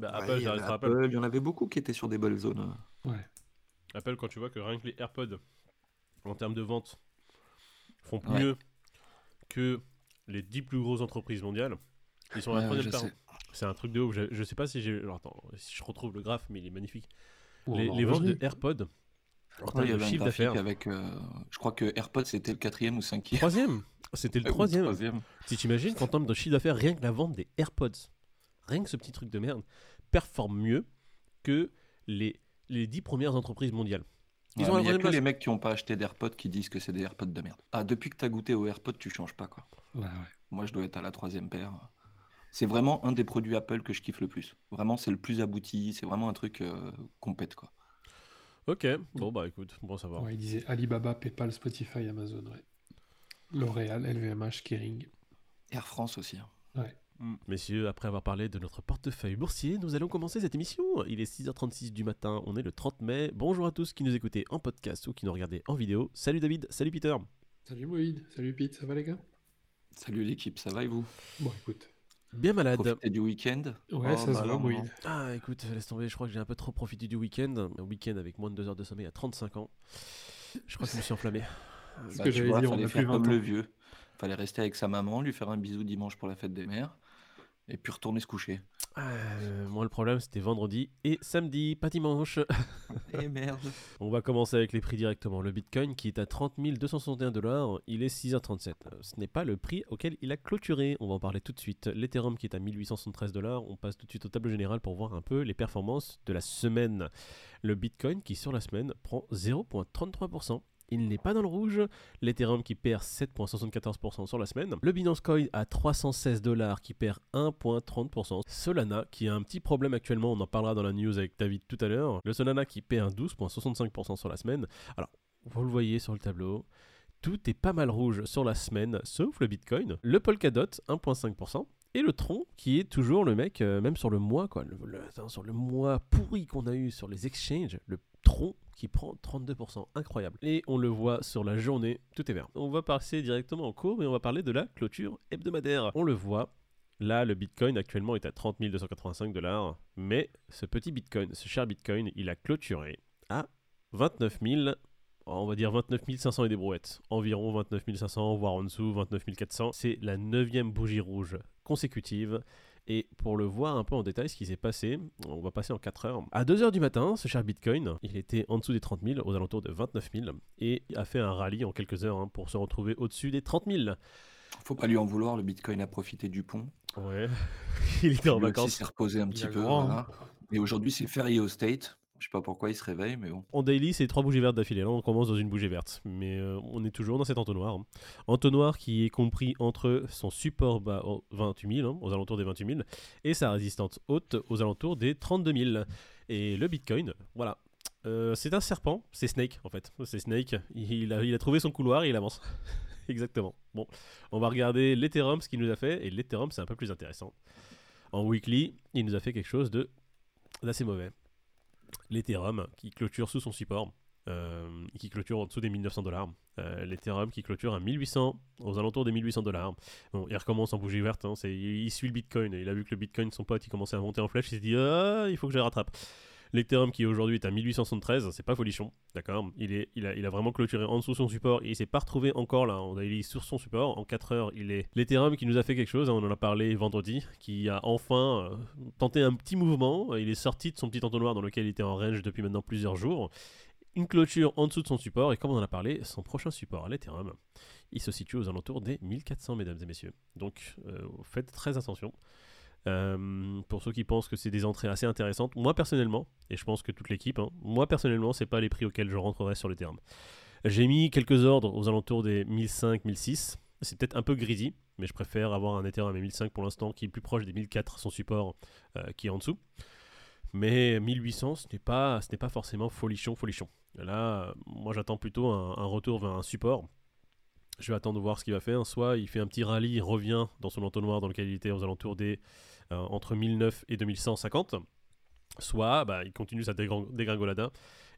Bah, Ouais, Apple, il, y ça avait restera Apple, Apple. il y en avait beaucoup qui étaient sur des belles zones. Ouais. Apple, quand tu vois que rien que les AirPods, en termes de vente, font Ouais. mieux que les 10 plus grosses entreprises mondiales, ils sont à la troisième. C'est un truc de ouf. Je, je sais pas si j'ai. alors, Attends, si je retrouve le graphe, mais il est magnifique. Les, les ventes de. AirPods, en Ouais, termes il y de avait un chiffre d'affaires. avec. euh, je crois que AirPods c'était le quatrième ou cinquième. Troisième C'était le troisième. troisième. Si t'imagines qu'en termes de chiffre d'affaires, rien que la vente des AirPods, rien que ce petit truc de merde, performe mieux que les, les 10 premières entreprises mondiales. Ils Ouais, ont mais la il y a que place. les mecs qui ont pas acheté d'AirPods qui disent que c'est des AirPods de merde. Ah, depuis que t'as goûté aux AirPods, tu changes pas quoi. Ouais, ouais. Moi, je dois être à la troisième paire. C'est vraiment un des produits Apple que je kiffe le plus. Vraiment, c'est le plus abouti. C'est vraiment un truc euh, qu'on pète quoi. Ok, bon bah écoute, bon ça va. Ouais, il disait Alibaba, PayPal, Spotify, Amazon. Ouais. L'Oréal, LVMH, Kering. Air France aussi. hein. Ouais. Mm. Messieurs, après avoir parlé de notre portefeuille boursier, nous allons commencer cette émission. Il est 6h36 du matin, on est le 30 mai. Bonjour à tous qui nous écoutez en podcast ou qui nous regardez en vidéo. Salut David, salut Peter. Salut Moïd, salut Pete, ça va les gars? Salut l'équipe, ça va et vous? Bon, écoute. Bien malade. Profitez du week-end? Ouais, Oh, ça se voit, alors, Moïd. Ah écoute, laisse tomber, je crois que j'ai un peu trop profité du week-end. Un week-end avec moins de 2 heures de sommeil à 35 ans. Je crois que je me suis enflammé. Ce Bah, que j'allais dire, on a faire plus 20 comme le vieux. Fallait rester avec sa maman, lui faire un bisou dimanche pour la fête des mères, et puis retourner se coucher. Euh, moi le problème c'était vendredi et samedi, pas dimanche. Eh merde On va commencer avec les prix directement. Le Bitcoin qui est à 30 261 dollars, il est 6h37. Euh, Ce n'est pas le prix auquel il a clôturé. On va en parler tout de suite. L'Ethereum qui est à 1873 dollars. On passe tout de suite au tableau général pour voir un peu les performances de la semaine. Le Bitcoin qui sur la semaine prend 0,33%. Il n'est pas dans le rouge. L'Ethereum qui perd 7,74% sur la semaine. Le Binance Coin à 316 dollars qui perd 1,30%. Solana qui a un petit problème actuellement, on en parlera dans la news avec David tout à l'heure. Le Solana qui perd 12,65% sur la semaine. Alors, vous le voyez sur le tableau. Tout est pas mal rouge sur la semaine, sauf le Bitcoin. Le Polkadot, 1,5%. Et le Tron, qui est toujours le mec, euh, même sur le mois, quoi, sur le mois pourri qu'on a eu sur les exchanges, le Tron qui prend 32%, incroyable. Et on le voit sur la journée, tout est vert. On va passer directement en cours, mais on va parler de la clôture hebdomadaire. On le voit, là le Bitcoin actuellement est à 30 285 dollars, mais ce petit Bitcoin, ce cher Bitcoin, il a clôturé à 29 000 on va dire 29 500 et des brouettes. Environ 29 500, voire en dessous, 29 400. C'est la neuvième bougie rouge consécutive. Et pour le voir un peu en détail ce qui s'est passé, on va passer en 4 heures. À 2 heures du matin, ce cher Bitcoin, il était en dessous des 30 000, aux alentours de 29 000, et a fait un rallye en quelques heures hein, pour se retrouver au-dessus des 30 000. Faut pas lui en vouloir, le Bitcoin a profité du pont. Ouais, il était en vacances. s'est reposé un Il petit peu. voilà. Et aujourd'hui, c'est férié au State. Je sais pas pourquoi il se réveille, mais. En daily, c'est trois bougies vertes d'affilée. Là, on commence dans une bougie verte. Mais euh, on est toujours dans cet entonnoir. hein. Entonnoir qui est compris entre son support bas aux 28 000, hein, aux alentours des 28 000, et sa résistance haute aux alentours des 32 000. Et le Bitcoin, voilà. Euh, c'est un serpent, c'est Snake en fait. C'est Snake, il a, il a trouvé son couloir et il avance. Exactement. Bon, on va regarder l'Ethereum, ce qu'il nous a fait. Et l'Ethereum, c'est un peu plus intéressant. En weekly, il nous a fait quelque chose de d'assez mauvais l'Ethereum qui clôture sous son support, euh, qui clôture en dessous des 1900 dollars. Euh, L'Ethereum qui clôture à 1800, aux alentours des 1800 dollars. Bon, il recommence en bougie verte, hein, il, suit le Bitcoin. Il a vu que le Bitcoin, son pote, il commençait à monter en flèche, il s'est dit ah, il faut que je rattrape. L'Ethereum qui aujourd'hui est à 1873, c'est pas folichon, d'accord. Il, il, a, il a vraiment clôturé en dessous son support et il s'est pas retrouvé encore là, on a- il est sur son support, en 4 heures il est l'Ethereum qui nous a fait quelque chose, hein, on en a parlé vendredi, qui a enfin euh, tenté un petit mouvement, il est sorti de son petit entonnoir dans lequel il était en range depuis maintenant plusieurs jours, une clôture en dessous de son support et comme on en a parlé, son prochain support à l'Ethereum, il se situe aux alentours des 1400 mesdames et messieurs, donc euh, faites très attention. Euh, pour ceux qui pensent que c'est des entrées assez intéressantes, moi personnellement, et je pense que toute l'équipe, hein, moi personnellement, c'est pas les prix auxquels je rentrerai sur le terme. J'ai mis quelques ordres aux alentours des 1005, 1006. C'est peut-être un peu greedy, mais je préfère avoir un Ethereum à 1005 pour l'instant qui est plus proche des 1004, son support euh, qui est en dessous. Mais 1800, ce n'est pas, pas forcément folichon, folichon. Là, moi j'attends plutôt un retour vers un support. Je vais attendre de voir ce qu'il va faire. Soit il fait un petit rallye, il revient dans son entonnoir dans lequel il était aux alentours des euh, entre 1009 et 2150. soit bah, il continue sa dégringolade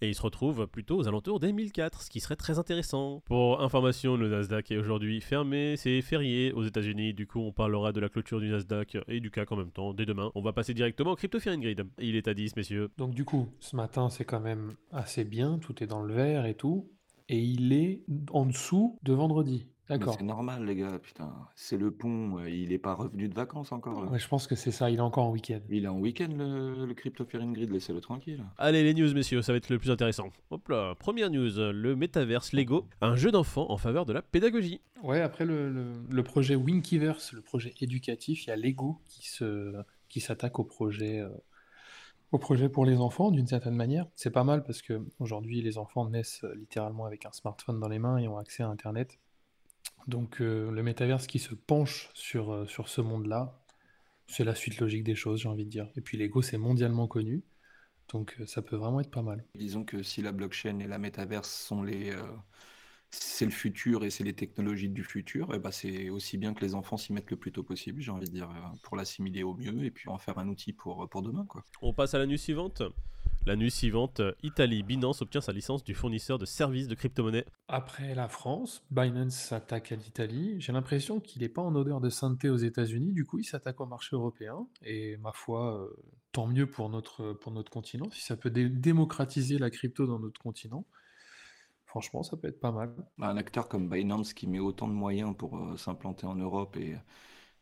et il se retrouve plutôt aux alentours des 1004, ce qui serait très intéressant. Pour information, le Nasdaq est aujourd'hui fermé, c'est férié aux États-Unis, du coup on parlera de la clôture du Nasdaq et du CAC en même temps dès demain. On va passer directement au Crypto Grid. Il est à 10, messieurs. Donc du coup, ce matin c'est quand même assez bien, tout est dans le vert et tout, et il est en dessous de vendredi. D'accord. c'est normal, les gars, putain. C'est le pont, euh, il est pas revenu de vacances encore, là. je pense que c'est ça, il est encore en week-end. Il est en week-end, le, le Crypto Grid, laissez-le tranquille. Allez, les news, messieurs, ça va être le plus intéressant. Hop là, première news, le Metaverse Lego, un jeu d'enfant en faveur de la pédagogie. Ouais, après le, le, projet Winkiverse, le projet éducatif, il y a Lego qui se qui s'attaque au projet euh, au projet pour les enfants d'une certaine manière. C'est pas mal parce que aujourd'hui les enfants naissent euh, littéralement avec un smartphone dans les mains et ont accès à Internet. Donc euh, le métaverse qui se penche sur, euh, sur ce monde-là, c'est la suite logique des choses, j'ai envie de dire. Et puis Lego, c'est mondialement connu, donc ça peut vraiment être pas mal. Disons que si la blockchain et la métaverse sont les... c'est le futur et c'est les technologies du futur, et bah c'est aussi bien que les enfants s'y mettent le plus tôt possible, j'ai envie de dire, pour l'assimiler au mieux et puis en faire un outil pour, pour demain. Quoi. On passe à la nuit suivante la nuit suivante, Italie, Binance obtient sa licence du fournisseur de services de crypto-monnaie. Après la France, Binance s'attaque à l'Italie. J'ai l'impression qu'il n'est pas en odeur de sainteté aux États-Unis, du coup il s'attaque au marché européen. Et ma foi, euh, tant mieux pour notre, pour notre continent. Si ça peut démocratiser la crypto dans notre continent, franchement ça peut être pas mal. Bah, un acteur comme Binance qui met autant de moyens pour euh, s'implanter en Europe et,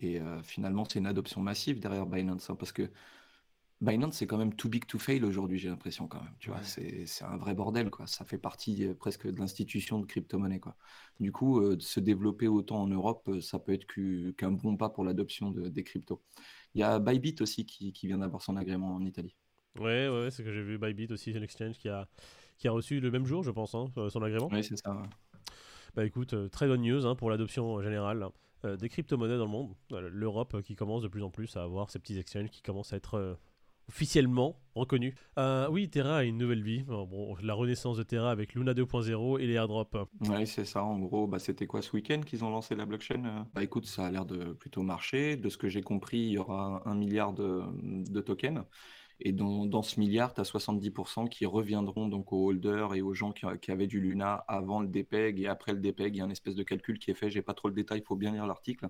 et euh, finalement c'est une adoption massive derrière Binance. Hein, parce que Binance, c'est quand même too big to fail aujourd'hui, j'ai l'impression quand même. Tu vois, c'est un vrai bordel, quoi. Ça fait partie euh, presque de l'institution de crypto-monnaie, quoi. Du coup, euh, de se développer autant en Europe, ça peut être qu'un bon pas pour l'adoption de, des cryptos. Il y a Bybit aussi qui, vient d'avoir son agrément en Italie. Ouais, ouais, c'est ce que j'ai vu. Bybit aussi, c'est une exchange qui a, qui a reçu le même jour, je pense, hein, son agrément. Oui, c'est ça. Bah écoute, très bonne news hein, pour l'adoption générale des crypto-monnaies dans le monde. L'Europe qui commence de plus en plus à avoir ces petits exchanges qui commencent à être officiellement reconnu. Euh, oui, Terra a une nouvelle vie. Bon, la renaissance de Terra avec Luna 2.0 et les airdrops. Oui, c'est ça. En gros, bah, c'était quoi ce week-end qu'ils ont lancé la blockchain euh? Bah écoute, ça a l'air de plutôt marcher. De ce que j'ai compris, il y aura un milliard de, tokens. Et dans, ce milliard, tu as 70% qui reviendront donc aux holders et aux gens qui, avaient du Luna avant le DPEG et après le DPEG. Il y a un espèce de calcul qui est fait. J'ai pas trop le détail, il faut bien lire l'article.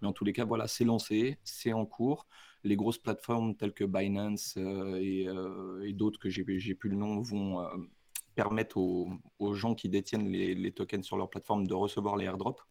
Mais en tous les cas, voilà, c'est lancé, c'est en cours les grosses plateformes telles que Binance euh, euh, et, d'autres que j'ai plus le nom vont euh, permettre aux, gens qui détiennent les, tokens sur leur plateforme de recevoir les airdrops.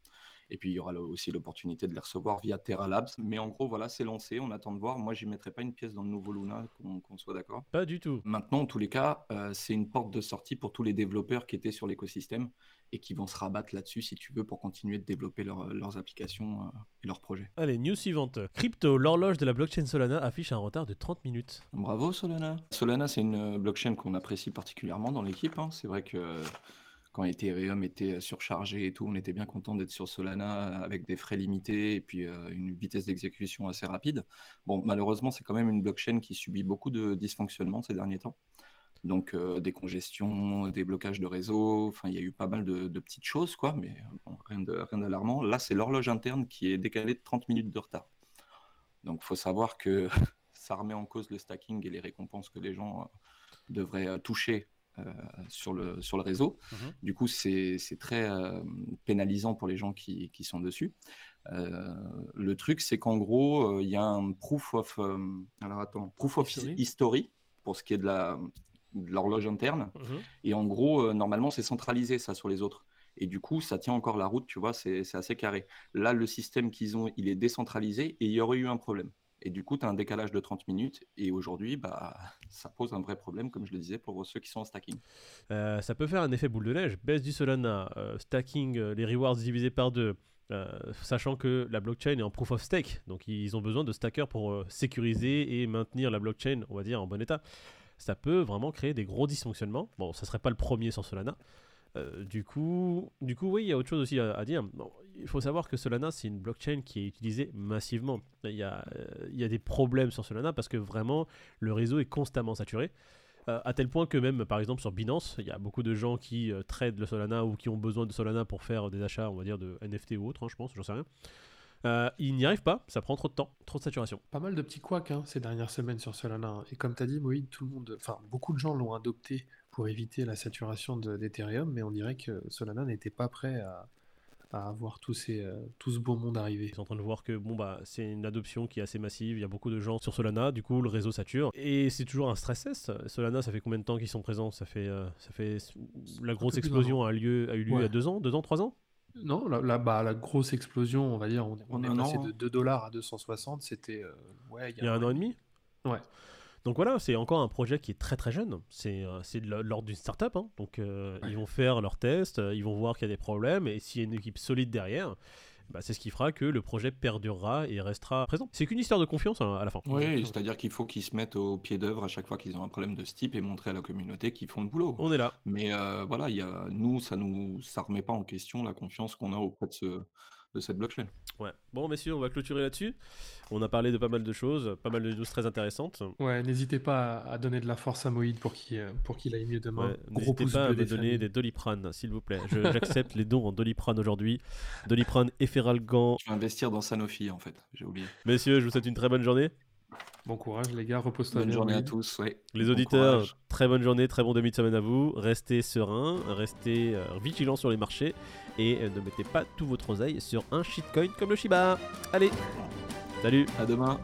Et puis il y aura aussi l'opportunité de les recevoir via Terra Labs. Mais en gros, voilà, c'est lancé. On attend de voir. Moi, j'y mettrai pas une pièce dans le nouveau Luna, qu'on soit d'accord. Pas du tout. Maintenant, en tous les cas, c'est une porte de sortie pour tous les développeurs qui étaient sur l'écosystème et qui vont se rabattre là-dessus si tu veux pour continuer de développer leurs applications euh, et leurs projets. Allez, news suivante. Crypto, l'horloge de la blockchain Solana affiche un retard de 30 minutes. Bravo Solana. Solana, c'est une blockchain qu'on apprécie particulièrement dans l'équipe. Hein. C'est vrai que quand Ethereum était surchargé et tout, on était bien content d'être sur Solana avec des frais limités et puis euh, une vitesse d'exécution assez rapide. Bon, malheureusement, c'est quand même une blockchain qui subit beaucoup de dysfonctionnements ces derniers temps. Donc euh, des congestions, des blocages de réseau, enfin il y a eu pas mal de, petites choses, quoi, mais rien d'alarmant. Là, c'est l'horloge interne qui est décalée de 30 minutes de retard. Donc il faut savoir que ça remet en cause le stacking et les récompenses que les gens euh, devraient euh, toucher sur, le, sur le réseau. Mmh du coup, c'est très pénalisant pour les gens qui, qui sont dessus. le truc, c'est qu'en gros, il y a un proof of, alors attends, proof of history pour ce qui est de la, de l'horloge interne. Mhm. Et en gros, euh, normalement, c'est centralisé ça sur les autres. Et du coup, ça tient encore la route, tu vois, c'est assez carré. Là, le système qu'ils ont, il est décentralisé et il y aurait eu un problème. Et du coup, tu as un décalage de 30 minutes. Et aujourd'hui, bah, ça pose un vrai problème, comme je le disais, pour ceux qui sont en stacking. Euh, ça peut faire un effet boule de neige. Baisse du Solana, euh, stacking, les rewards divisés par deux. sachant que la blockchain est en proof of stake, donc ils ont besoin de stackers pour sécuriser et maintenir la blockchain, on va dire, en bon état ça peut vraiment créer des gros dysfonctionnements. Bon, ça serait pas le premier sur Solana. Euh, du coup, du coup, oui, il y a autre chose aussi à, dire. Il faut savoir que Solana, c'est une blockchain qui est utilisée massivement. Il y, a, euh, il y a des problèmes sur Solana parce que vraiment, le réseau est constamment saturé. Euh, à tel point que même, par exemple, sur Binance, il y a beaucoup de gens qui tradent le Solana ou qui ont besoin de Solana pour faire des achats, on va dire, de NFT ou autre, hein, je pense, j'en sais rien. Euh, il n'y arrive pas, ça prend trop de temps, trop de saturation. Pas mal de petits couacs hein, ces dernières semaines sur Solana. Et comme tu as dit, Moïd, tout le monde, enfin, beaucoup de gens l'ont adopté pour éviter la saturation de- d'Ethereum, mais on dirait que Solana n'était pas prêt à, à ces, euh, tout ce beau monde arrivé. Ils sont en train de voir que bon bah c'est une adoption qui est assez massive, il y a beaucoup de gens sur Solana, du coup le réseau sature et c'est toujours un stress test. Solana, ça fait combien de temps qu'ils sont présents? Ça fait euh, ça fait la grosse explosion a lieu a eu lieu il y Ouais. a deux ans, deux ans, trois ans? Non, la, la- bah, la grosse explosion, on va dire, on, est un passé an, de hein. 2 dollars à 260, c'était euh, ouais, Il y a un an et demi? Ouais. Donc voilà, c'est encore un projet qui est très très jeune. C'est euh, c'est de l'ordre d'une startup. Hein. Donc euh, Ouais. ils vont faire leurs tests, euh, ils vont voir qu'il y a des problèmes et s'il y a une équipe solide derrière, bah, c'est ce qui fera que le projet perdurera et restera présent. C'est qu'une histoire de confiance hein, à la fin. Oui, c'est-à-dire qu'il faut qu'ils se mettent au pied d'œuvre à chaque fois qu'ils ont un problème de ce type et montrer à la communauté qu'ils font le boulot. On est là. Mais euh, voilà, il y a, nous, ça nous, ça remet pas en question la confiance qu'on a auprès de, ce, de cette blockchain. Ouais. Bon, messieurs, on va clôturer là-dessus. On a parlé de pas mal de choses, pas mal de news très intéressantes. Ouais, n'hésitez pas à, donner de la force à Moïd pour qu'il euh, pour qu'il aille mieux demain. Ouais, Gros N'hésitez pas à me des donner familles. des Doliprane, s'il vous plaît. Je- J'accepte les dons en Doliprane aujourd'hui. Doliprane et Feralgan. Je vais investir dans Sanofi, en fait, j'ai oublié. Messieurs, je vous souhaite une très bonne journée. Bon courage les gars, repose-toi Bonne bien. journée à tous. ouais. Les Bon auditeurs, courage. très bonne journée, très bon demi de semaine à vous. Restez sereins, restez euh, vigilants sur les marchés et euh, ne mettez pas tout votre oseille sur un shitcoin comme le Shiba. Allez, salut À demain.